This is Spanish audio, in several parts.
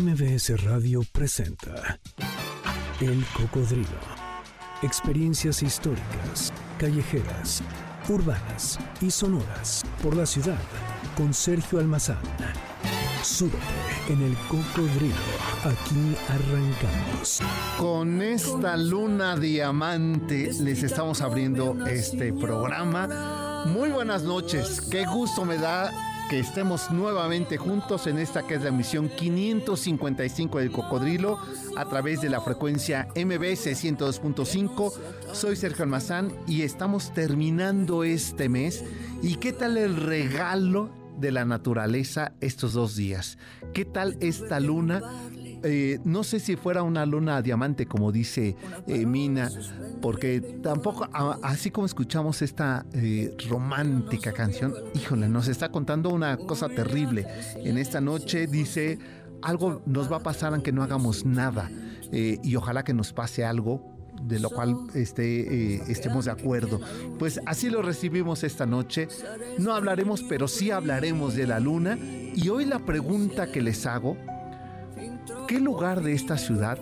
MBS Radio presenta El Cocodrilo. Experiencias históricas, callejeras, urbanas y sonoras por la ciudad con Sergio Almazán. Súbete en el cocodrilo. Aquí arrancamos. Con esta luna diamante les estamos abriendo este programa. Muy buenas noches. Qué gusto me da que estemos nuevamente juntos en esta que es la emisión 555 del Cocodrilo a través de la frecuencia MBS 102.5. Soy Sergio Almazán y estamos terminando este mes. ¿Y qué tal el regalo de la naturaleza estos dos días? ¿Qué tal esta luna? Eh, no sé si fuera una luna diamante, como dice eh, Mina, porque tampoco, así como escuchamos esta eh, romántica canción, híjole, nos está contando una cosa terrible. En esta noche dice, algo nos va a pasar aunque no hagamos nada, y ojalá que nos pase algo de lo cual este, estemos de acuerdo. Pues así lo recibimos esta noche. No hablaremos, pero sí hablaremos de la luna. Y hoy la pregunta que les hago ¿Qué lugar de esta ciudad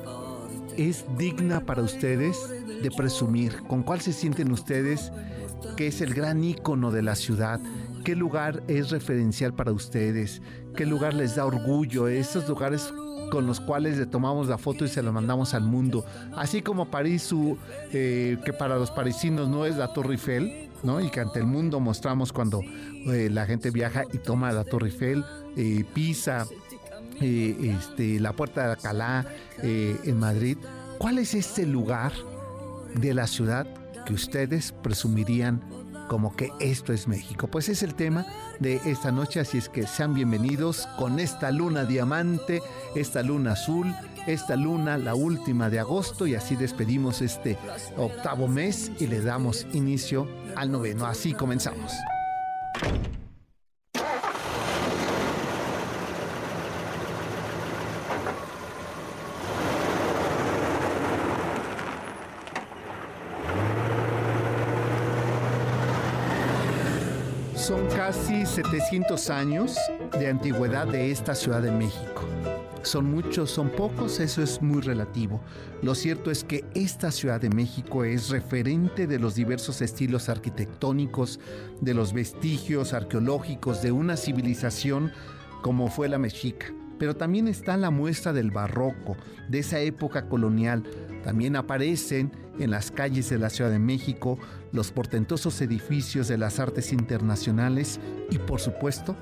es digna para ustedes de presumir? ¿Con cuál se sienten ustedes que es el gran ícono de la ciudad? ¿Qué lugar es referencial para ustedes? ¿Qué lugar les da orgullo? Esos lugares con los cuales le tomamos la foto y se la mandamos al mundo. Así como París, eh, que para los parisinos no es la Torre Eiffel, ¿no? Y que ante el mundo mostramos cuando eh, la gente viaja y toma la Torre Eiffel, eh, Pisa, eh, este, la Puerta de Alcalá eh, en Madrid. ¿Cuál es este lugar de la ciudad que ustedes presumirían como que esto es México? Pues es el tema de esta noche, así es que sean bienvenidos con esta luna diamante, esta luna azul, esta luna, la última de agosto, y así despedimos este octavo mes y le damos inicio al noveno. Así comenzamos. Son casi 700 años de antigüedad de esta Ciudad de México. Son muchos, son pocos, eso es muy relativo. Lo cierto es que esta Ciudad de México es referente de los diversos estilos arquitectónicos, de los vestigios arqueológicos de una civilización como fue la mexica. Pero también está la muestra del barroco, de esa época colonial. También aparecen en las calles de la Ciudad de México los portentosos edificios de las artes internacionales y por supuesto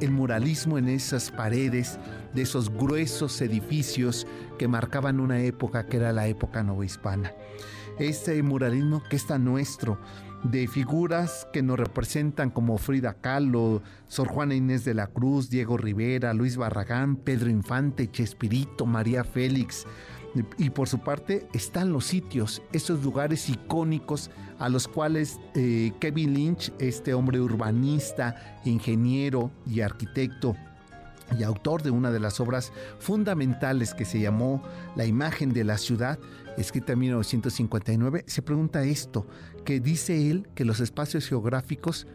el muralismo en esas paredes de esos gruesos edificios que marcaban una época que era la época novohispana. Este muralismo que está nuestro, de figuras que nos representan como Frida Kahlo, Sor Juana Inés de la Cruz, Diego Rivera, Luis Barragán, Pedro Infante, Chespirito, María Félix, y por su parte están los sitios, esos lugares icónicos a los cuales eh, Kevin Lynch, este hombre urbanista, ingeniero y arquitecto, y autor de una de las obras fundamentales que se llamó La imagen de la ciudad, escrita en 1959, se pregunta esto, que dice él que los espacios geográficos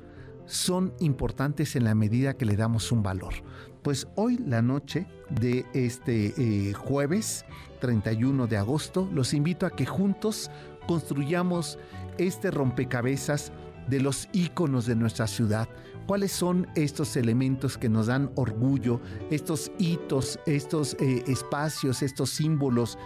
son importantes en la medida que le damos un valor. Pues hoy la noche de este eh, jueves 31 de agosto los invito a que juntos construyamos este rompecabezas de los íconos de nuestra ciudad. ¿Cuáles son estos elementos que nos dan orgullo, estos hitos, estos eh, espacios, estos símbolos,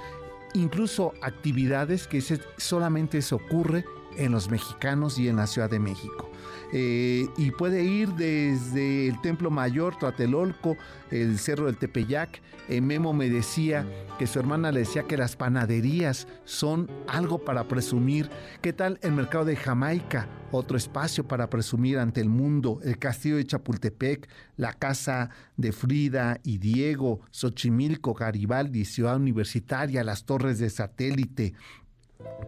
incluso actividades que solamente se ocurre en los mexicanos y en la Ciudad de México? Eh, y puede ir desde el Templo Mayor, Tlatelolco, el Cerro del Tepeyac. Eh, Memo me decía que su hermana le decía que las panaderías son algo para presumir. ¿Qué tal el mercado de Jamaica? Otro espacio para presumir ante el mundo. El castillo de Chapultepec, la casa de Frida y Diego, Xochimilco, Garibaldi, Ciudad Universitaria, las torres de satélite,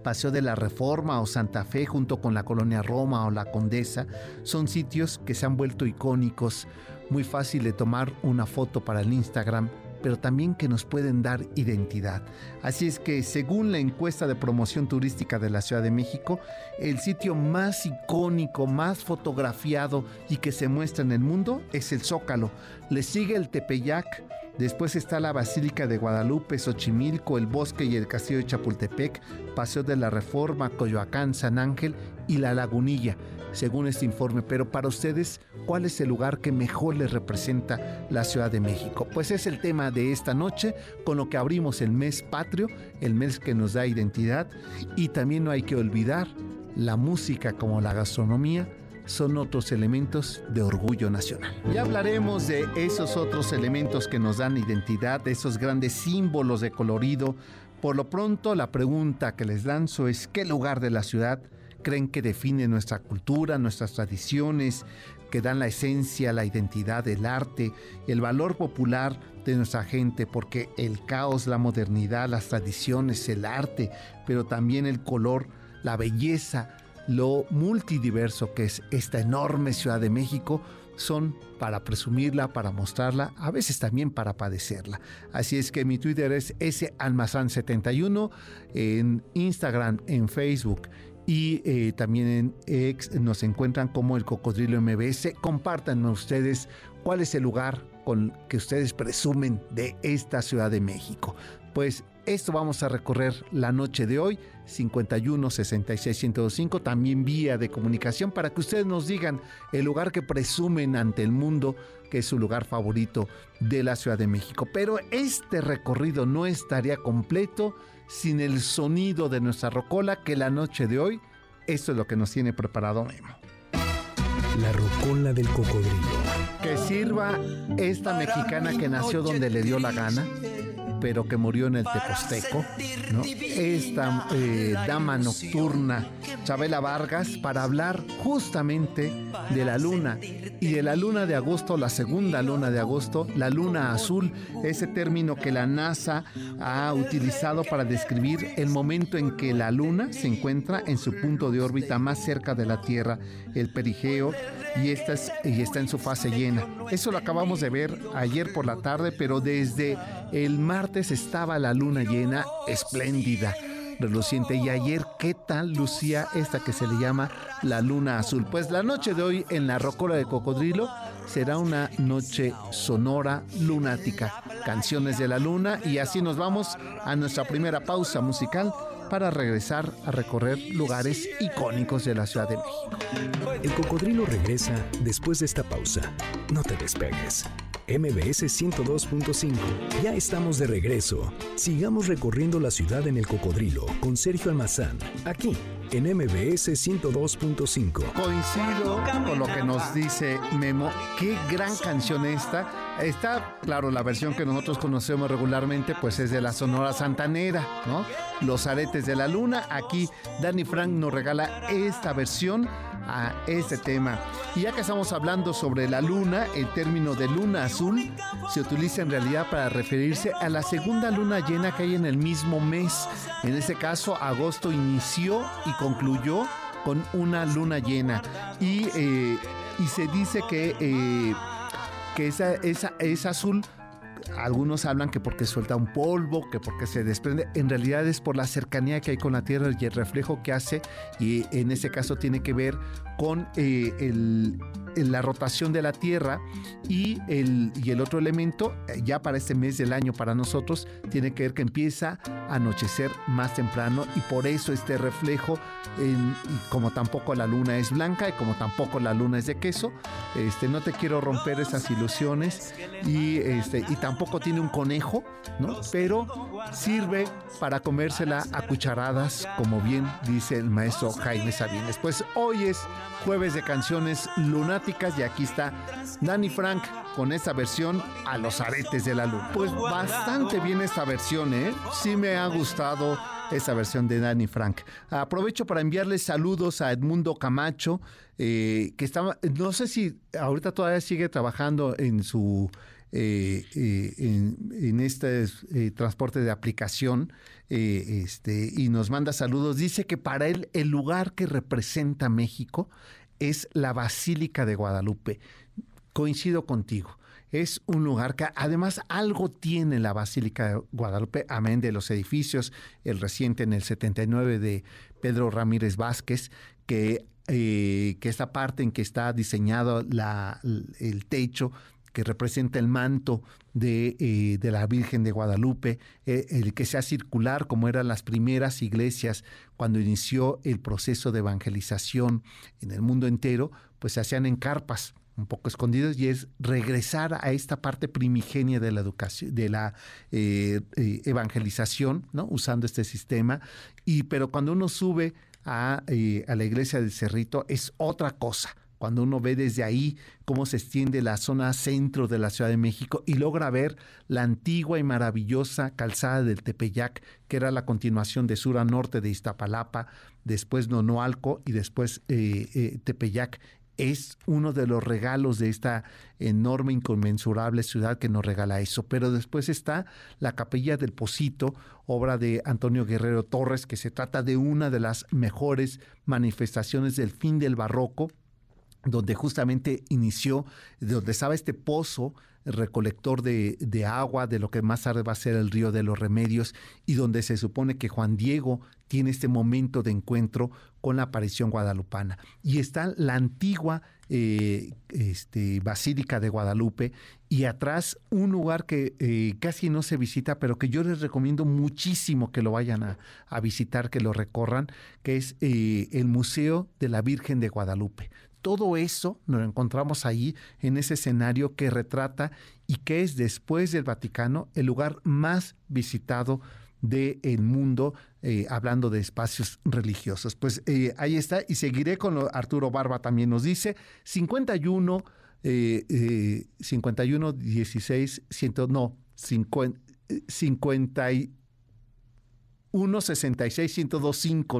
Paseo de la Reforma o Santa Fe junto con la Colonia Roma o la Condesa son sitios que se han vuelto icónicos, muy fácil de tomar una foto para el Instagram, pero también que nos pueden dar identidad. Así es que según la encuesta de promoción turística de la Ciudad de México, el sitio más icónico, más fotografiado y que se muestra en el mundo es el Zócalo. Le sigue el Tepeyac, Después está la Basílica de Guadalupe, Xochimilco, el Bosque y el Castillo de Chapultepec, Paseo de la Reforma, Coyoacán, San Ángel y La Lagunilla, según este informe. Pero para ustedes, ¿cuál es el lugar que mejor les representa la Ciudad de México? Pues es el tema de esta noche, con lo que abrimos el mes patrio, el mes que nos da identidad. Y también no hay que olvidar la música como la gastronomía son otros elementos de orgullo nacional. Ya hablaremos de esos otros elementos que nos dan identidad, de esos grandes símbolos de colorido. Por lo pronto, la pregunta que les lanzo es ¿qué lugar de la ciudad creen que define nuestra cultura, nuestras tradiciones, que dan la esencia, la identidad, el arte, el valor popular de nuestra gente, porque el caos, la modernidad, las tradiciones, el arte, pero también el color, la belleza, lo multidiverso que es esta enorme Ciudad de México, son para presumirla, para mostrarla, a veces también para padecerla. Así es que mi Twitter es salmazán71, en Instagram, en Facebook y eh, también en nos encuentran como el Cocodrilo MBS. Compartan ustedes cuál es el lugar con que ustedes presumen de esta Ciudad de México. Pues esto vamos a recorrer la noche de hoy, 51 66 1025, también vía de comunicación para que ustedes nos digan el lugar que presumen ante el mundo que es su lugar favorito de la Ciudad de México. Pero este recorrido no estaría completo sin el sonido de nuestra rocola que la noche de hoy, esto es lo que nos tiene preparado Memo. La rocola del cocodrilo. Que sirva esta mexicana que nació donde le dio la gana pero que murió en el Teposteco, ¿no? esta eh, dama nocturna, Chabela Vargas, para hablar justamente de la luna y de la luna de agosto, la segunda luna de agosto, la luna azul, ese término que la NASA ha utilizado para describir el momento en que la luna se encuentra en su punto de órbita más cerca de la Tierra, el perigeo, y, esta y está en su fase llena. Eso lo acabamos de ver ayer por la tarde, pero desde el martes estaba la luna llena espléndida reluciente. Y ayer, ¿qué tal lucía esta que se le llama la luna azul? Pues la noche de hoy en la Rocola de Cocodrilo será una noche sonora, lunática. Canciones de la luna y así nos vamos a nuestra primera pausa musical para regresar a recorrer lugares icónicos de la Ciudad de México. El cocodrilo regresa después de esta pausa. No te despegues. MBS 102.5. Ya estamos de regreso. Sigamos recorriendo la ciudad en el cocodrilo con Sergio Almazán, aquí en MBS 102.5. Coincido con lo que nos dice Memo. Qué gran canción esta. Está, claro, la versión que nosotros conocemos regularmente, pues es de la Sonora Santanera, ¿no? Los aretes de la luna. Aquí Danny Frank nos regala esta versión a este tema. Y ya que estamos hablando sobre la luna, el término de luna azul se utiliza en realidad para referirse a la segunda luna llena que hay en el mismo mes. En este caso, agosto inició y concluyó con una luna llena. Y, eh, y se dice que, eh, que esa, esa, es azul algunos hablan que porque suelta un polvo, que porque se desprende, en realidad es por la cercanía que hay con la Tierra y el reflejo que hace, y en ese caso tiene que ver con eh, la rotación de la Tierra y el, y el otro elemento, eh, ya para este mes del año para nosotros, tiene que ver que empieza a anochecer más temprano y por eso este reflejo, y como tampoco la luna es blanca y como tampoco la luna es de queso, este, no te quiero romper esas ilusiones y, este, tiene un conejo, ¿no? Pero sirve para comérsela a cucharadas, como bien dice el maestro Jaime Sabines. Pues hoy es jueves de canciones lunáticas y aquí está Danny Frank con esta versión a los aretes de la luz. Pues bastante bien esta versión, ¿eh? Sí me ha gustado esa versión de Danny Frank. Aprovecho para enviarles saludos a Edmundo Camacho, eh, que estaba, no sé si ahorita todavía sigue trabajando en su eh, eh, en, este transporte de aplicación este, y nos manda saludos. Dice que para él el lugar que representa México es la Basílica de Guadalupe. Coincido contigo. Es un lugar que además algo tiene la Basílica de Guadalupe, amén de los edificios, el reciente en el 79 de Pedro Ramírez Vázquez, que, que esta parte en que está diseñado la, el techo que representa el manto de, eh, la Virgen de Guadalupe, eh, el que sea circular como eran las primeras iglesias cuando inició el proceso de evangelización en el mundo entero, pues se hacían en carpas un poco escondidas y es regresar a esta parte primigenia de la educación, de la eh, evangelización, ¿no? Usando este sistema. Y pero cuando uno sube a, a la iglesia del Cerrito es otra cosa cuando uno ve desde ahí cómo se extiende la zona centro de la Ciudad de México y logra ver la antigua y maravillosa calzada del Tepeyac, que era la continuación de sur a norte de Iztapalapa, después Nonoalco y después eh, eh, Tepeyac, es uno de los regalos de esta enorme, inconmensurable ciudad que nos regala eso. Pero después está la Capilla del Pocito, obra de Antonio Guerrero Torres, que se trata de una de las mejores manifestaciones del fin del barroco donde justamente inició, donde estaba este pozo recolector de, de, agua de lo que más tarde va a ser el río de los remedios y donde se supone que Juan Diego tiene este momento de encuentro con la aparición guadalupana. Y está la antigua eh, este, Basílica de Guadalupe y atrás un lugar que eh, casi no se visita, pero que yo les recomiendo muchísimo que lo vayan a, a visitar, que lo recorran, que es eh, el Museo de la Virgen de Guadalupe todo eso nos encontramos ahí en ese escenario que retrata y que es después del Vaticano el lugar más visitado del mundo, eh, hablando de espacios religiosos. Pues eh, ahí está, y seguiré con lo, Arturo Barba también nos dice, 51, eh, 51, 16, 100, no, 50, 50 166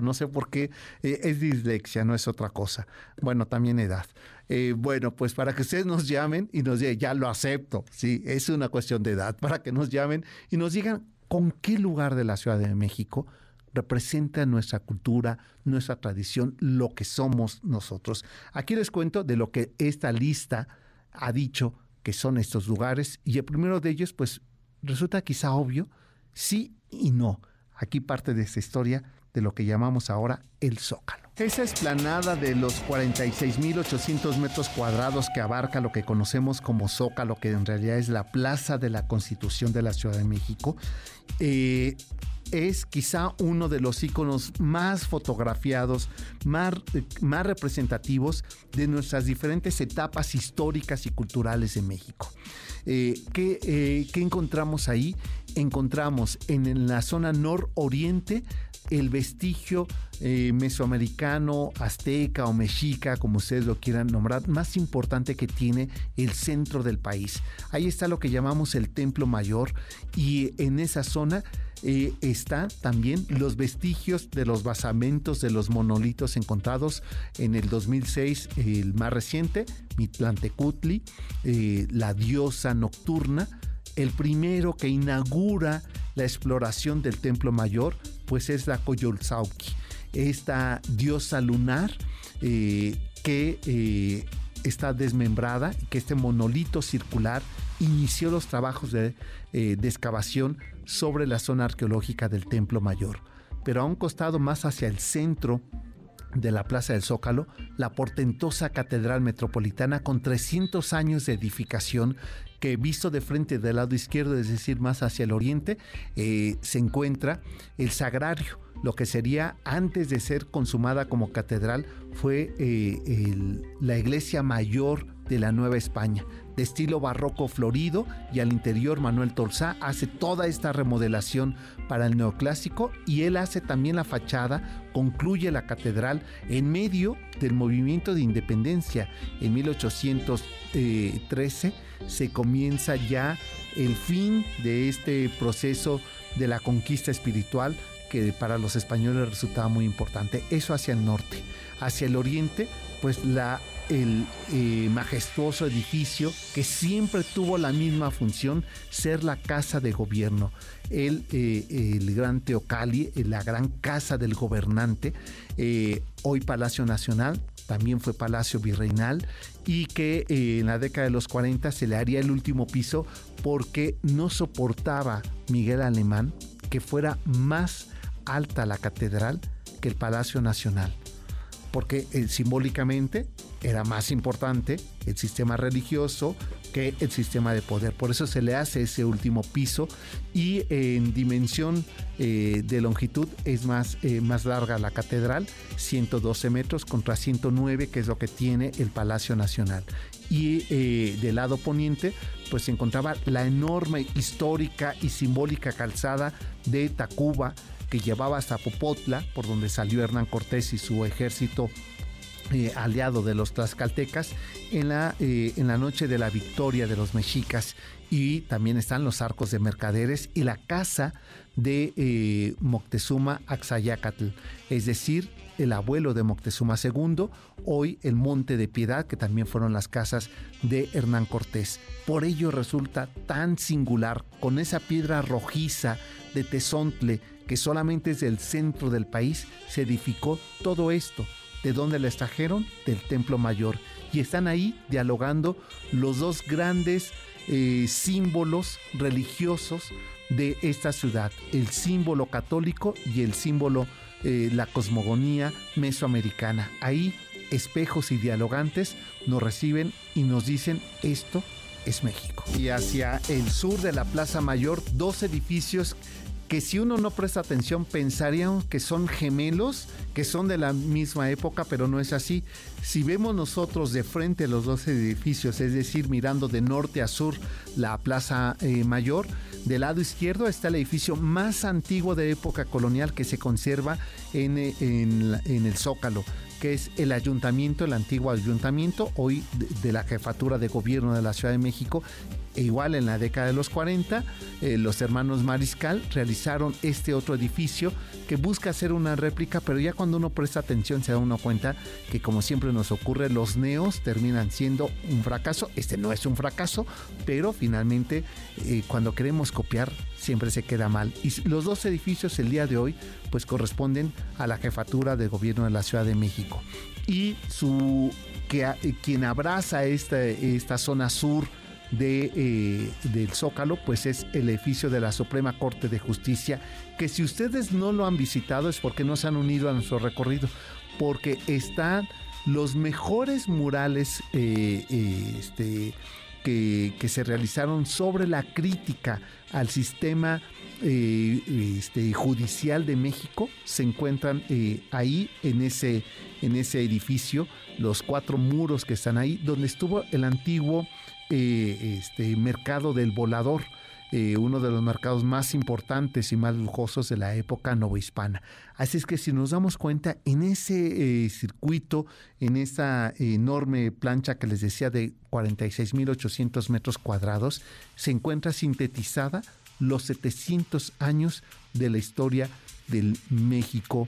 no sé por qué, eh, es dislexia, no es otra cosa. Bueno, también edad. Eh, bueno, pues para que ustedes nos llamen y nos digan, ya lo acepto, sí, es una cuestión de edad, para que nos llamen y nos digan con qué lugar de la Ciudad de México representa nuestra cultura, nuestra tradición, lo que somos nosotros. Aquí les cuento de lo que esta lista ha dicho que son estos lugares y el primero de ellos, pues resulta quizá obvio, sí y no Aquí parte de esta historia de lo que llamamos ahora el Zócalo. Esa esplanada de los 46.800 metros cuadrados que abarca lo que conocemos como Zócalo, que en realidad es la Plaza de la Constitución de la Ciudad de México, eh, es quizá uno de los iconos más fotografiados, más, más representativos de nuestras diferentes etapas históricas y culturales de México. Eh, eh, ¿qué, encontramos ahí? Encontramos en, la zona nororiente el vestigio eh, mesoamericano, azteca o mexica, como ustedes lo quieran nombrar, más importante que tiene el centro del país. Ahí está lo que llamamos el Templo Mayor y en esa zona eh, está también los vestigios de los basamentos de los monolitos encontrados en el 2006, el más reciente, Mitlantecutli, eh, la diosa nocturna, el primero que inaugura la exploración del Templo Mayor, pues es la Coyolzauqui, esta diosa lunar eh, que está desmembrada, que este monolito circular inició los trabajos de, de excavación sobre la zona arqueológica del Templo Mayor, pero a un costado más hacia el centro de la Plaza del Zócalo, la portentosa Catedral Metropolitana con 300 años de edificación que visto de frente del lado izquierdo, es decir, más hacia el oriente, eh, se encuentra el sagrario. Lo que sería antes de ser consumada como catedral fue eh, la iglesia mayor de la Nueva España, de estilo barroco florido y al interior Manuel Tolzá hace toda esta remodelación para el neoclásico y él hace también la fachada, concluye la catedral en medio del movimiento de independencia. En 1813 se comienza ya el fin de este proceso de la conquista espiritual que para los españoles resultaba muy importante. Eso hacia el norte. Hacia el oriente, pues la el eh, majestuoso edificio que siempre tuvo la misma función, ser la casa de gobierno. El, eh, el gran Teocali, eh, la gran casa del gobernante, hoy Palacio Nacional, también fue Palacio Virreinal y que en la década de los 40 se le haría el último piso porque no soportaba Miguel Alemán que fuera más alta la catedral que el Palacio Nacional porque simbólicamente era más importante el sistema religioso que el sistema de poder. Por eso se le hace ese último piso y en dimensión eh, de longitud es más, eh, más larga la catedral, 112 metros contra 109 que es lo que tiene el Palacio Nacional. Y eh, del lado poniente pues se encontraba la enorme histórica y simbólica calzada de Tacuba que llevaba hasta Popotla, por donde salió Hernán Cortés y su ejército eh, aliado de los tlaxcaltecas en la, eh, en la noche de la victoria de los mexicas y también están los arcos de mercaderes y la casa de eh, Moctezuma Axayacatl, es decir, el abuelo de Moctezuma II, hoy el Monte de Piedad, que también fueron las casas de Hernán Cortés. Por ello resulta tan singular, con esa piedra rojiza de Tezontle, que solamente es del centro del país, se edificó todo esto ¿De dónde la extrajeron? Del Templo Mayor. Y están ahí dialogando los dos grandes eh, símbolos religiosos de esta ciudad, el símbolo católico y el símbolo, eh, la cosmogonía mesoamericana. Ahí espejos y dialogantes nos reciben y nos dicen esto es México. Y hacia el sur de la Plaza Mayor, dos edificios que si uno no presta atención pensarían que son gemelos, que son de la misma época, pero no es así. Si vemos nosotros de frente los dos edificios, es decir, mirando de norte a sur la Plaza eh, Mayor, del lado izquierdo está el edificio más antiguo de época colonial que se conserva en, en el Zócalo que es el ayuntamiento, el antiguo ayuntamiento, hoy de la jefatura de gobierno de la Ciudad de México, e igual en la década de los 40, eh, los hermanos Mariscal realizaron este otro edificio que busca hacer una réplica, pero ya cuando uno presta atención se da uno cuenta que como siempre nos ocurre, los neos terminan siendo un fracaso. Este no es un fracaso, pero finalmente eh, cuando queremos copiar siempre se queda mal. Y los dos edificios el día de hoy pues corresponden a la jefatura de gobierno de la Ciudad de México. Y su que, quien abraza esta, esta zona sur de, eh, del Zócalo, pues es el edificio de la Suprema Corte de Justicia, que si ustedes no lo han visitado es porque no se han unido a nuestro recorrido, porque están los mejores murales eh, eh, este, que, se realizaron sobre la crítica al sistema este, judicial de México se encuentran ahí en ese, en ese edificio, los cuatro muros que están ahí, donde estuvo el antiguo eh, este mercado del volador. Eh, uno de los mercados más importantes y más lujosos de la época novohispana. Así es que si nos damos cuenta, en ese eh, circuito, en esa enorme plancha que les decía de 46.800 metros cuadrados, se encuentra sintetizada los 700 años de la historia del México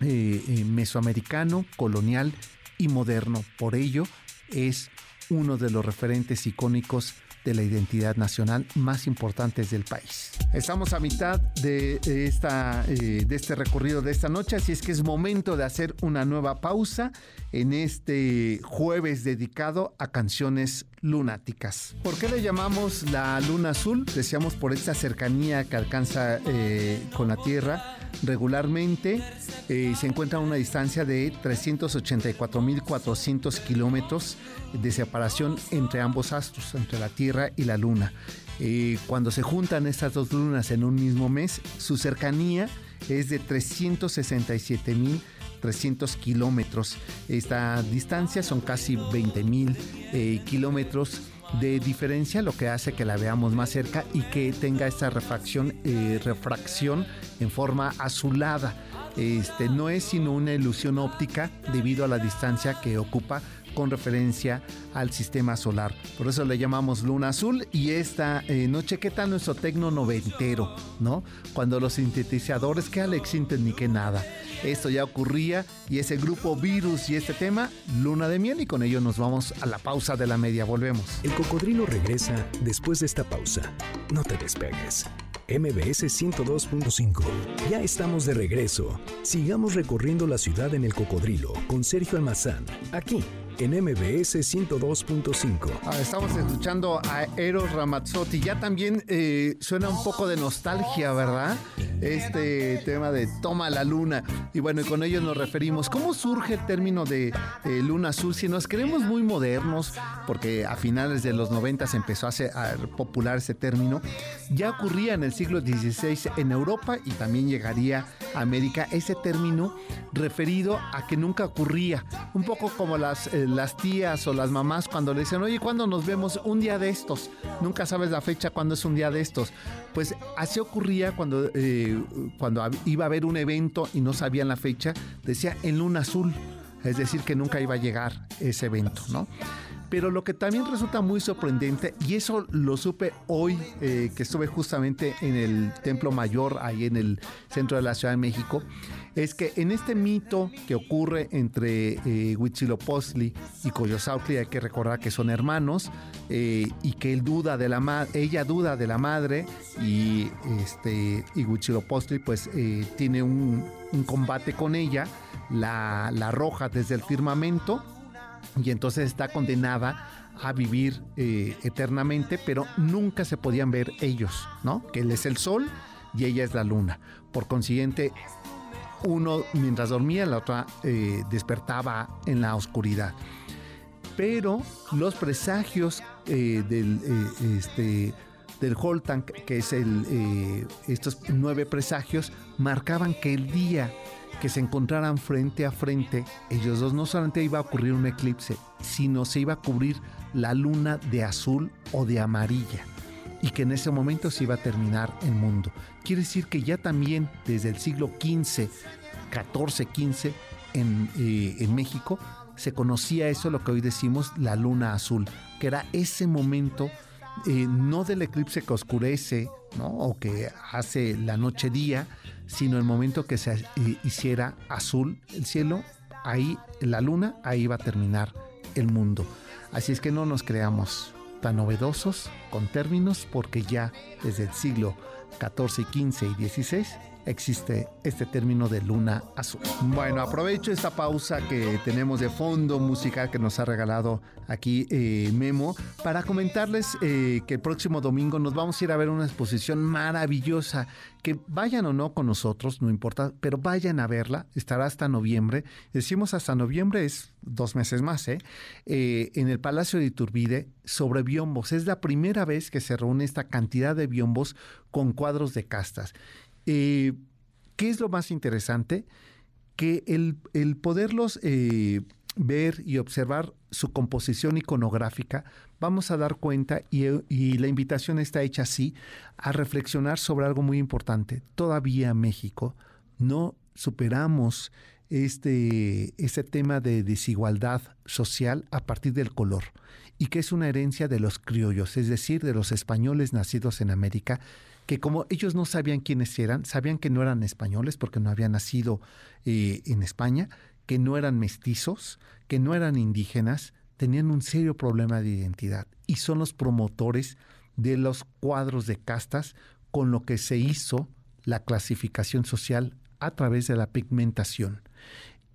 mesoamericano, colonial y moderno. Por ello, es uno de los referentes icónicos de la identidad nacional más importantes del país. Estamos a mitad de, esta, eh, de este recorrido de esta noche, así es que es momento de hacer una nueva pausa en este jueves dedicado a canciones lunáticas. ¿Por qué le llamamos la luna azul? Decíamos por esta cercanía que alcanza eh, con la Tierra regularmente. Eh, se encuentra a una distancia de 384.400 kilómetros de separación entre ambos astros, entre la Tierra y la Luna. Eh, cuando se juntan estas dos lunas en un mismo mes, su cercanía es de 367.000 300 kilómetros. Esta distancia son casi 20 mil eh, kilómetros de diferencia, lo que hace que la veamos más cerca y que tenga esta refracción, eh, refracción en forma azulada. Este, no es sino una ilusión óptica debido a la distancia que ocupa con referencia al sistema solar. Por eso le llamamos luna azul y esta eh, noche, ¿qué tal nuestro tecno noventero? ¿No? Cuando los sintetizadores, que Alex Sinten ni que nada. Esto ya ocurría y ese grupo virus y este tema, luna de miel y con ello nos vamos a la pausa de la media. Volvemos. El cocodrilo regresa después de esta pausa. No te despegues. MBS 102.5. Ya estamos de regreso. Sigamos recorriendo la ciudad en el cocodrilo con Sergio Almazán, aquí en MBS 102.5. Ah, estamos escuchando a Eros Ramazzotti. Ya también eh, suena un poco de nostalgia, ¿verdad? Este tema de Toma la Luna. Y bueno, y con ellos nos referimos. ¿Cómo surge el término de eh, Luna Azul? Si nos queremos muy modernos, porque a finales de los 90 se empezó a, a popular ese término, ya ocurría en el siglo XVI en Europa y también llegaría a América ese término referido a que nunca ocurría. Un poco como las, eh, las tías o las mamás cuando le dicen, oye, ¿cuándo nos vemos? Un día de estos. Nunca sabes la fecha cuando es un día de estos. Pues así ocurría cuando, eh, cuando iba a haber un evento y no sabían la fecha, decía en luna azul. Es decir, que nunca iba a llegar ese evento, ¿no? Pero lo que también resulta muy sorprendente, y eso lo supe hoy eh, que estuve justamente en el Templo Mayor, ahí en el centro de la Ciudad de México, es que en este mito que ocurre entre eh, Huitzilopochtli y Coyosautli, hay que recordar que son hermanos, eh, y que él duda de la ella duda de la madre, y, este, y Huitzilopochtli pues eh, tiene un, combate con ella, la, la arroja desde el firmamento, y entonces está condenada a vivir eh, eternamente, pero nunca se podían ver ellos, ¿no? Que él es el sol y ella es la luna. Por consiguiente, uno mientras dormía, la otra eh, despertaba en la oscuridad. Pero los presagios eh, del, este, del que es el, estos nueve presagios, marcaban que el día que se encontraran frente a frente, ellos dos no solamente iba a ocurrir un eclipse, sino se iba a cubrir la luna de azul o de amarilla y que en ese momento se iba a terminar el mundo. Quiere decir que ya también desde el siglo XV, XIV, XV en, eh, en México se conocía eso, lo que hoy decimos la luna azul, que era ese momento eh, no del eclipse que oscurece ¿no? o que hace la noche día, sino el momento que se eh, hiciera azul el cielo, ahí la luna, ahí va a terminar el mundo. Así es que no nos creamos tan novedosos con términos porque ya desde el siglo XIV, XV y XVI existe este término de luna azul. Bueno, aprovecho esta pausa que tenemos de fondo música que nos ha regalado aquí eh, Memo para comentarles eh, que el próximo domingo nos vamos a ir a ver una exposición maravillosa. Que vayan o no con nosotros, no importa, pero vayan a verla. Estará hasta noviembre. Decimos hasta noviembre, es dos meses más, ¿eh? eh en el Palacio de Iturbide sobre biombos. Es la primera vez que se reúne esta cantidad de biombos con cuadros de castas. Eh, ¿Qué es lo más interesante? Que el, poderlos eh, ver y observar su composición iconográfica, vamos a dar cuenta, y, la invitación está hecha así, a reflexionar sobre algo muy importante. Todavía México no superamos este, este tema de desigualdad social a partir del color y que es una herencia de los criollos, es decir, de los españoles nacidos en América que como ellos no sabían quiénes eran, sabían que no eran españoles porque no habían nacido eh, en España, que no eran mestizos, que no eran indígenas, tenían un serio problema de identidad y son los promotores de los cuadros de castas con lo que se hizo la clasificación social a través de la pigmentación.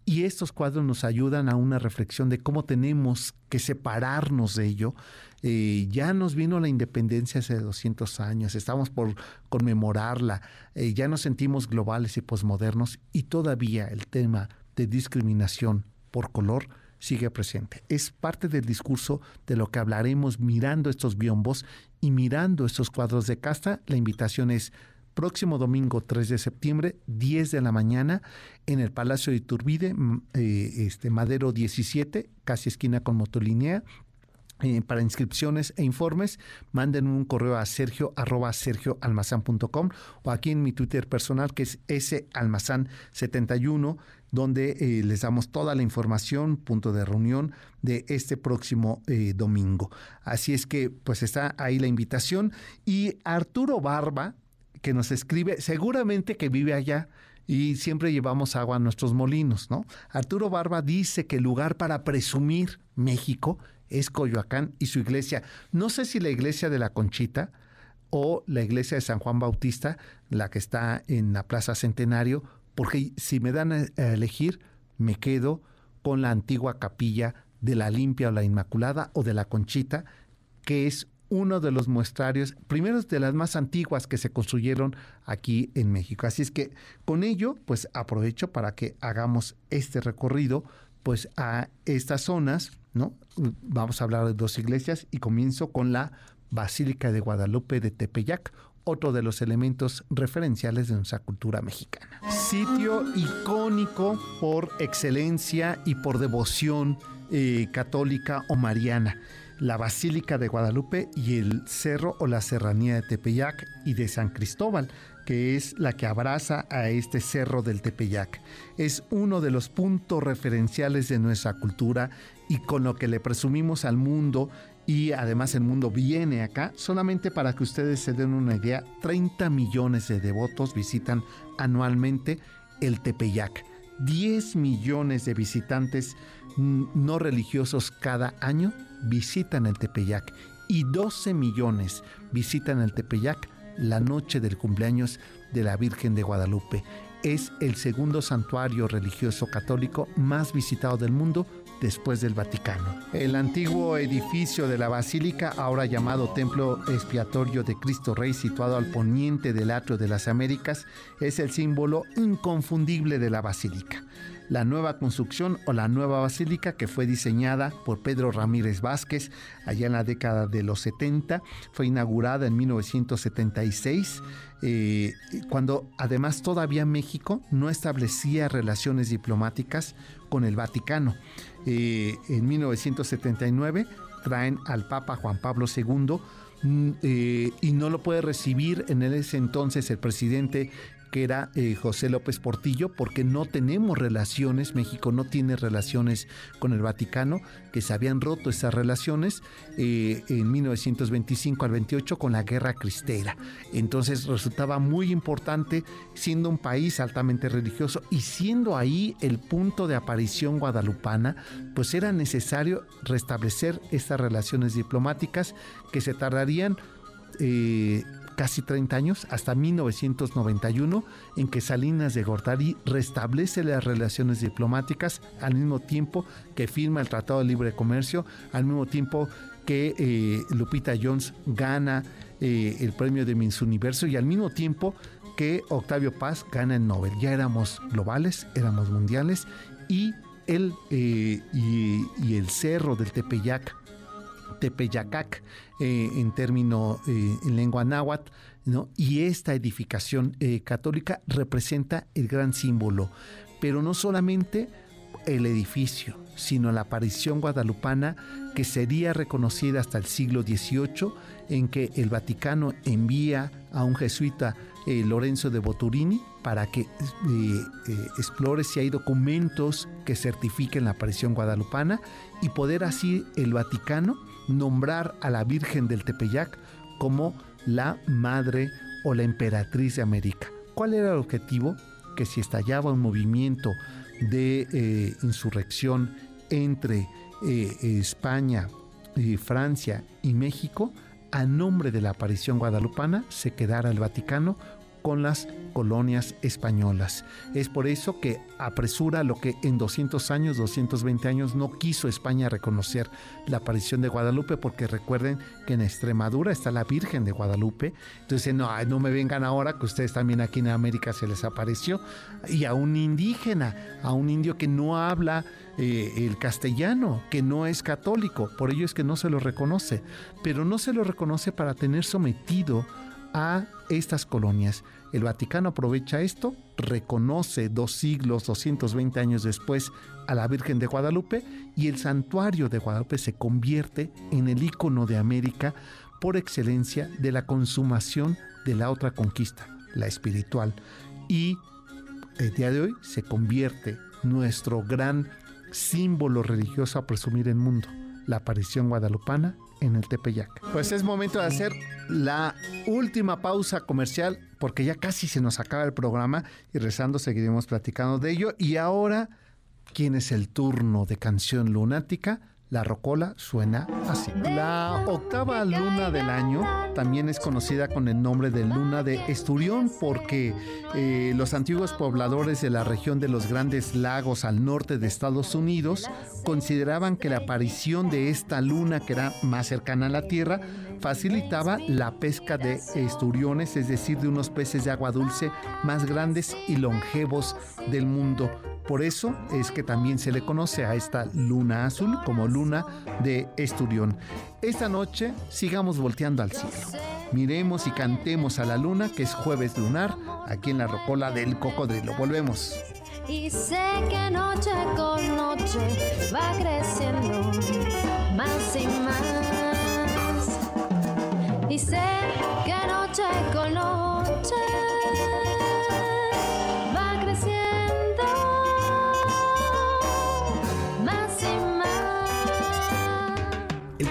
Y estos cuadros nos ayudan a una reflexión de cómo tenemos que separarnos de ello. Eh, ya nos vino la independencia hace 200 años, estamos por conmemorarla, eh, ya nos sentimos globales y posmodernos y todavía el tema de discriminación por color sigue presente. Es parte del discurso de lo que hablaremos mirando estos biombos y mirando estos cuadros de casta. La invitación es próximo domingo 3 de septiembre, 10 de la mañana, en el Palacio de Iturbide, eh, este, Madero 17, casi esquina con Motolinea. Eh, para inscripciones e informes, manden un correo a sergio arroba sergioalmazán.com o aquí en mi Twitter personal que es salmazán71 donde eh, les damos toda la información, punto de reunión de este próximo domingo. Así es que pues está ahí la invitación y Arturo Barba, que nos escribe, seguramente que vive allá y siempre llevamos agua a nuestros molinos, ¿no? Arturo Barba dice que el lugar para presumir México es Coyoacán y su iglesia. No sé si la iglesia de la Conchita o la iglesia de San Juan Bautista, la que está en la Plaza Centenario, porque si me dan a elegir, me quedo con la antigua capilla de la Limpia o la Inmaculada o de la Conchita, que es uno de los muestrarios, primeros de las más antiguas que se construyeron aquí en México. Así es que con ello, pues aprovecho para que hagamos este recorrido, pues a estas zonas, ¿no? Vamos a hablar de dos iglesias y comienzo con la Basílica de Guadalupe de Tepeyac, otro de los elementos referenciales de nuestra cultura mexicana. Sitio icónico por excelencia y por devoción eh, católica o mariana la Basílica de Guadalupe y el cerro o la serranía de Tepeyac y de San Cristóbal, que es la que abraza a este cerro del Tepeyac. Es uno de los puntos referenciales de nuestra cultura y con lo que le presumimos al mundo y además el mundo viene acá, solamente para que ustedes se den una idea, 30 millones de devotos visitan anualmente el Tepeyac. 10 millones de visitantes no religiosos cada año visitan el Tepeyac y 12 millones visitan el Tepeyac la noche del cumpleaños de la Virgen de Guadalupe. Es el segundo santuario religioso católico más visitado del mundo después del Vaticano. El antiguo edificio de la basílica, ahora llamado Templo Expiatorio de Cristo Rey, situado al poniente del Atrio de las Américas, es el símbolo inconfundible de la basílica la nueva construcción o la nueva basílica que fue diseñada por Pedro Ramírez Vázquez allá en la década de los 70, fue inaugurada en 1976, eh, cuando además todavía México no establecía relaciones diplomáticas con el Vaticano. Eh, en 1979 traen al Papa Juan Pablo II mm, eh, y no lo puede recibir en ese entonces el presidente que era eh, José López Portillo, porque no tenemos relaciones, México no tiene relaciones con el Vaticano, que se habían roto esas relaciones eh, en 1925 al 28 con la Guerra Cristera. Entonces resultaba muy importante, siendo un país altamente religioso y siendo ahí el punto de aparición guadalupana, pues era necesario restablecer estas relaciones diplomáticas que se tardarían eh, casi 30 años, hasta 1991, en que Salinas de Gortari restablece las relaciones diplomáticas al mismo tiempo que firma el Tratado de Libre Comercio, al mismo tiempo que eh, Lupita Jones gana eh, el premio de Miss Universo y al mismo tiempo que Octavio Paz gana el Nobel. Ya éramos globales, éramos mundiales y él eh, y el cerro del Tepeyac Tepeyacac eh, en término eh, en lengua náhuatl, ¿no? y esta edificación eh, católica representa el gran símbolo, pero no solamente el edificio, sino la aparición guadalupana que sería reconocida hasta el siglo XVIII, en que el Vaticano envía a un jesuita Lorenzo de Boturini para que explore si hay documentos que certifiquen la aparición guadalupana y poder así el Vaticano nombrar a la Virgen del Tepeyac como la madre o la emperatriz de América. ¿Cuál era el objetivo? Que si estallaba un movimiento de eh, insurrección entre eh, España, eh, Francia y México, a nombre de la aparición guadalupana se quedara el Vaticano con las colonias españolas. Es por eso que apresura lo que en 200 años, 220 años no quiso España reconocer la aparición de Guadalupe, porque recuerden que en Extremadura está la Virgen de Guadalupe. Entonces, no, no me vengan ahora que ustedes también aquí en América se les apareció. Y a un indígena, a un indio que no habla eh, el castellano, que no es católico. Por ello es que no se lo reconoce. Pero no se lo reconoce para tener sometido a estas colonias. El Vaticano aprovecha esto, reconoce dos siglos, 220 años después, a la Virgen de Guadalupe y el santuario de Guadalupe se convierte en el icono de América por excelencia de la consumación de la otra conquista, la espiritual. Y el día de hoy se convierte nuestro gran símbolo religioso a presumir en el mundo, la aparición guadalupana en el Tepeyac. Pues es momento de hacer la última pausa comercial porque ya casi se nos acaba el programa y rezando seguiremos platicando de ello. Y ahora, ¿quién es el turno de canción lunática? La rocola suena así. La octava luna del año también es conocida con el nombre de luna de Esturión porque eh, los antiguos pobladores de la región de los grandes lagos al norte de Estados Unidos consideraban que la aparición de esta luna que era más cercana a la Tierra facilitaba la pesca de esturiones, es decir, de unos peces de agua dulce más grandes y longevos del mundo. Por eso es que también se le conoce a esta luna azul como luna de Esturión. Esta noche sigamos volteando al cielo. Miremos y cantemos a la luna, que es jueves lunar, aquí en la rocola del cocodrilo. Volvemos. Y sé que noche con noche va creciendo más y más. Y sé noche con noche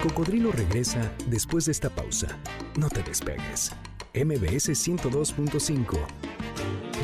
cocodrilo regresa después de esta pausa. No te despegues. MBS 102.5.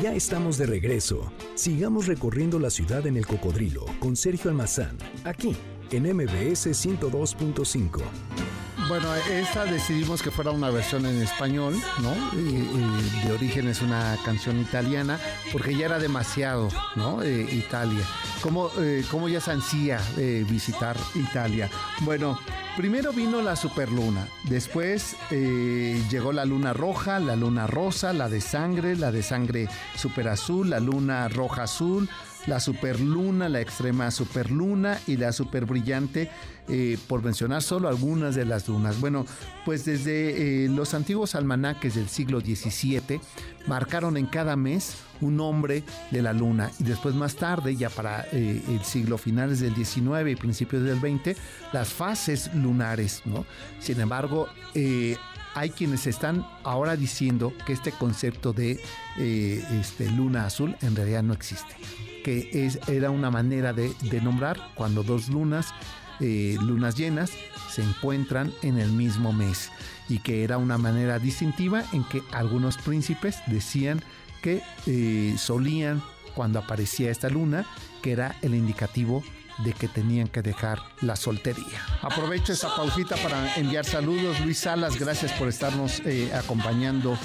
Ya estamos de regreso. Sigamos recorriendo la ciudad en el cocodrilo con Sergio Almazán, aquí en MBS 102.5. Bueno, esta decidimos que fuera una versión en español, ¿no? de origen es una canción italiana, porque ya era demasiado, ¿no? Eh, Italia. ¿Cómo, eh, ¿Cómo, ya se ansía eh, visitar Italia? Bueno, Primero vino la superluna, después eh, llegó la luna roja, la luna rosa, la de sangre, la de sangre superazul, la luna roja azul, la superluna, la extrema superluna y la superbrillante, eh, por mencionar solo algunas de las lunas. Bueno, pues desde eh, los antiguos almanaques del siglo XVII marcaron en cada mes un nombre de la luna y después más tarde, ya para eh, el siglo finales del XIX y principios del XX, las fases lunares, ¿no? Sin embargo, hay quienes están ahora diciendo que este concepto de este, luna azul en realidad no existe que era una manera de, nombrar cuando dos lunas, eh, lunas llenas, se encuentran en el mismo mes y que era una manera distintiva en que algunos príncipes decían que eh, solían cuando aparecía esta luna, que era el indicativo de que tenían que dejar la soltería. Aprovecho esta pausita para enviar saludos. Luis Salas, gracias por estarnos eh, acompañando,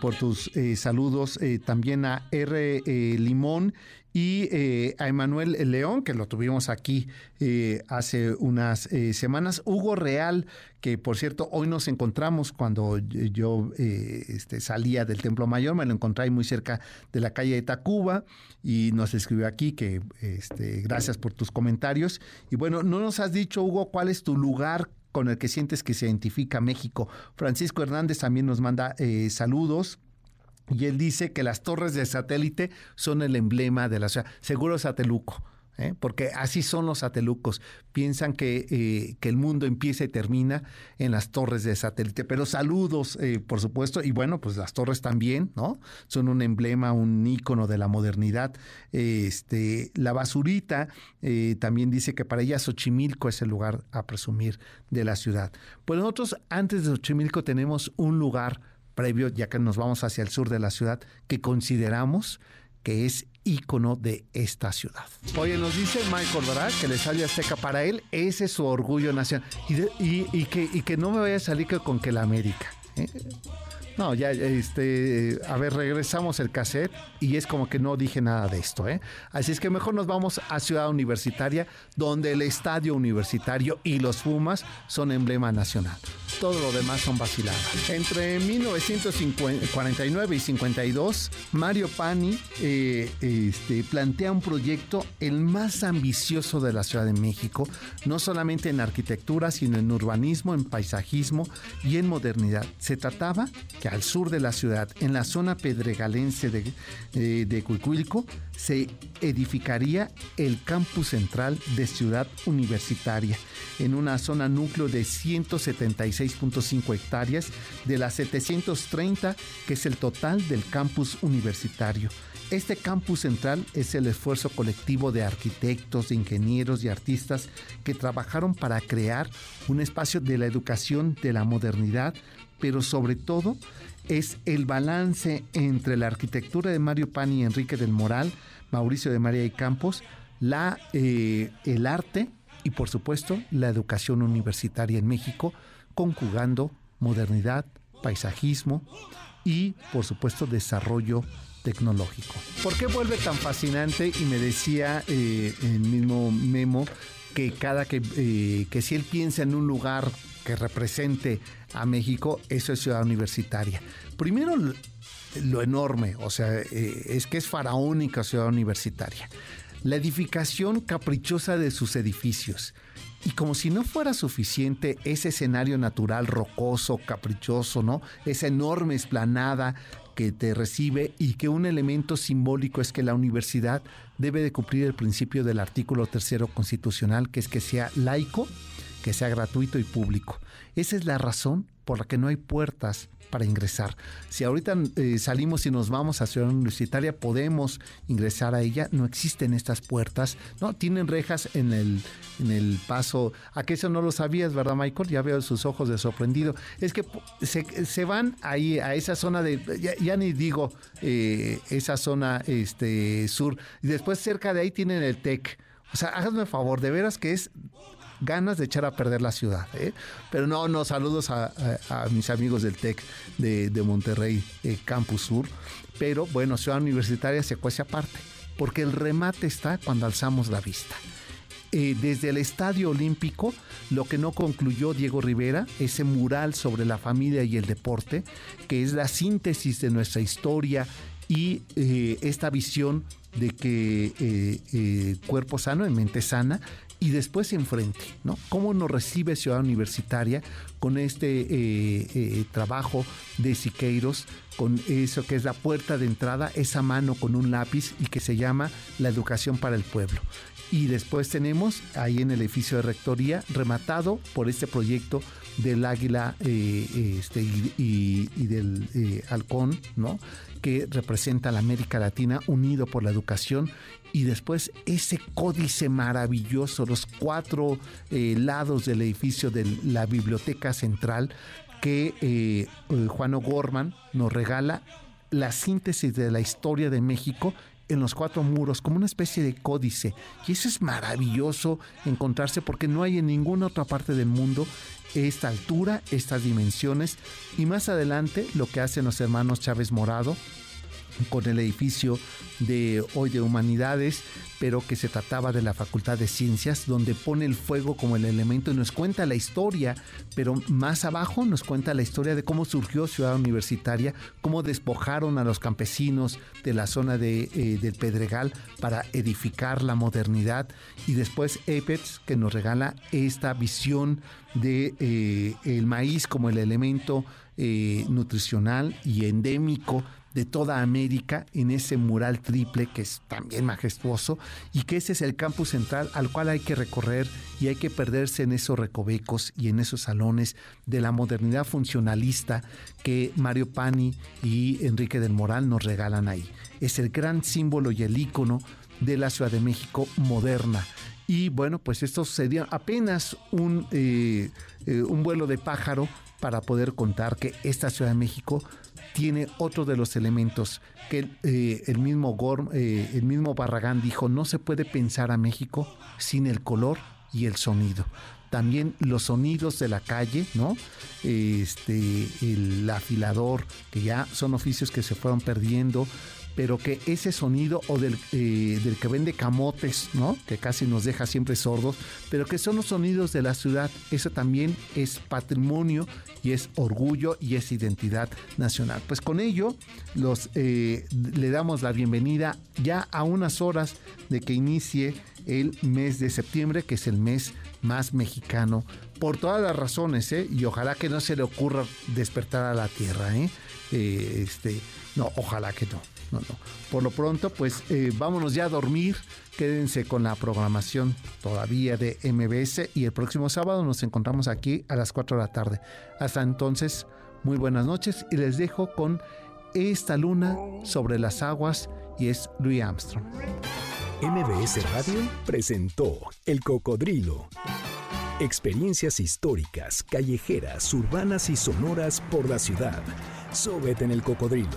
por tus saludos. también a R. Limón y eh, a Emanuel León, que lo tuvimos aquí eh, hace unas eh, semanas, Hugo Real, que por cierto hoy nos encontramos cuando yo este, salía del Templo Mayor, me lo encontré ahí muy cerca de la calle de Tacuba y nos escribió aquí que este, gracias por tus comentarios. Y bueno, no nos has dicho, Hugo, cuál es tu lugar con el que sientes que se identifica México. Francisco Hernández también nos manda saludos. Y él dice que las torres de satélite son el emblema de la ciudad. Seguro Sateluco. ¿eh? porque así son los satelucos. Piensan que, eh, que, el mundo empieza y termina en las torres de satélite. Pero saludos, eh, por supuesto, y bueno, pues las torres también, ¿no? Son un emblema, un ícono de la modernidad. Este, la basurita también dice que para ella Xochimilco es el lugar a presumir de la ciudad. Pues nosotros antes de Xochimilco tenemos un lugar previo, ya que nos vamos hacia el sur de la ciudad, que consideramos que es ícono de esta ciudad. Oye, nos dice Michael, ¿verdad? Que le sale Azteca para él, ese es su orgullo nacional. Y, que, y que no me vaya a salir con que la América. ¿eh? No, ya, este, a ver, regresamos el cassette y es como que no dije nada de esto, ¿eh? Así es que mejor nos vamos a Ciudad Universitaria, donde el estadio universitario y los Pumas son emblema nacional. Todo lo demás son vaciladas. Entre 1949 y 52, Mario Pani eh, este, plantea un proyecto el más ambicioso de la Ciudad de México, no solamente en arquitectura, sino en urbanismo, en paisajismo y en modernidad. Se trataba al sur de la ciudad, en la zona pedregalense de, eh, Cuicuilco, se edificaría el campus central de Ciudad Universitaria, en una zona núcleo de 176.5 hectáreas de las 730 que es el total del campus universitario. Este campus central es el esfuerzo colectivo de arquitectos, de ingenieros y artistas que trabajaron para crear un espacio de la educación, de la modernidad, pero sobre todo es el balance entre la arquitectura de Mario Pani y Enrique del Moral, Mauricio de María y Campos, la, eh, el arte y por supuesto la educación universitaria en México, conjugando modernidad, paisajismo y por supuesto desarrollo tecnológico. ¿Por qué vuelve tan fascinante? Y me decía eh, el mismo Memo que cada que, eh, que si él piensa en un lugar que represente a México, eso es ciudad universitaria. Primero, lo enorme, o sea, eh, es que es faraónica ciudad universitaria. La edificación caprichosa de sus edificios. Y como si no fuera suficiente ese escenario natural rocoso, caprichoso, ¿no? Esa enorme esplanada que te recibe y que un elemento simbólico es que la universidad debe de cumplir el principio del artículo tercero constitucional, que es que sea laico, que sea gratuito y público. Esa es la razón por la que no hay puertas para ingresar. Si ahorita eh, salimos y nos vamos a Ciudad Universitaria, podemos ingresar a ella. No existen estas puertas, ¿no? Tienen rejas en el, en el paso. ¿A que eso no lo sabías, verdad, Michael? Ya veo sus ojos de sorprendido. Es que se, van ahí a esa zona de, ya, ni digo, eh, esa zona este, sur. Y después cerca de ahí tienen el TEC. O sea, háganme favor, de veras que es ganas de echar a perder la ciudad. ¿eh? Pero no, no, saludos a, mis amigos del TEC de, Monterrey, eh, Campus Sur. Pero bueno, Ciudad Universitaria se cuece aparte, porque el remate está cuando alzamos la vista. Eh, desde el Estadio Olímpico, lo que no concluyó Diego Rivera, ese mural sobre la familia y el deporte, que es la síntesis de nuestra historia y esta visión de que cuerpo sano en mente sana y después enfrente, ¿no? ¿Cómo nos recibe Ciudad Universitaria con este eh, eh, trabajo de Siqueiros, con eso que es la puerta de entrada, esa mano con un lápiz y que se llama la educación para el pueblo? Y después tenemos ahí en el edificio de rectoría, rematado por este proyecto del águila eh, este, y, y, del halcón, ¿no? Que representa a la América Latina unido por la educación y después ese códice maravilloso, los cuatro eh, lados del edificio de la Biblioteca Central que eh, eh, Juan O'Gorman nos regala la síntesis de la historia de México en los cuatro muros, como una especie de códice. Y eso es maravilloso encontrarse porque no hay en ninguna otra parte del mundo esta altura, estas dimensiones. Y más adelante lo que hacen los hermanos Chávez Morado con el edificio de hoy de humanidades, pero que se trataba de la Facultad de Ciencias, donde pone el fuego como el elemento y nos cuenta la historia, pero más abajo nos cuenta la historia de cómo surgió Ciudad Universitaria, cómo despojaron a los campesinos de la zona de, eh, del Pedregal para edificar la modernidad y después Apex que nos regala esta visión de eh, el maíz como el elemento eh, nutricional y endémico de toda América en ese mural triple que es también majestuoso y que ese es el campus central al cual hay que recorrer y hay que perderse en esos recovecos y en esos salones de la modernidad funcionalista que Mario Pani y Enrique del Moral nos regalan ahí. Es el gran símbolo y el ícono de la Ciudad de México moderna. Y bueno, pues esto sería apenas un, eh, eh, un vuelo de pájaro para poder contar que esta Ciudad de México tiene otro de los elementos que eh, el, mismo eh, el mismo Barragán dijo, no se puede pensar a México sin el color y el sonido. También los sonidos de la calle, ¿no? Este, el afilador, que ya son oficios que se fueron perdiendo, pero que ese sonido o del, eh, del, que vende camotes, ¿no? Que casi nos deja siempre sordos, pero que son los sonidos de la ciudad. Eso también es patrimonio y es orgullo y es identidad nacional. Pues con ello los, eh, le damos la bienvenida ya a unas horas de que inicie el mes de septiembre, que es el mes más mexicano, por todas las razones, ¿eh? y ojalá que no se le ocurra despertar a la tierra, ¿eh? eh este, no, ojalá que no Por lo pronto, pues eh, vámonos ya a dormir. Quédense con la programación todavía de MBS y el próximo sábado nos encontramos aquí a las 4 de la tarde. Hasta entonces, muy buenas noches y les dejo con esta luna sobre las aguas y es Louis Armstrong. MBS Radio presentó El Cocodrilo. Experiencias históricas, callejeras, urbanas y sonoras por la ciudad. Sóbete en el cocodrilo.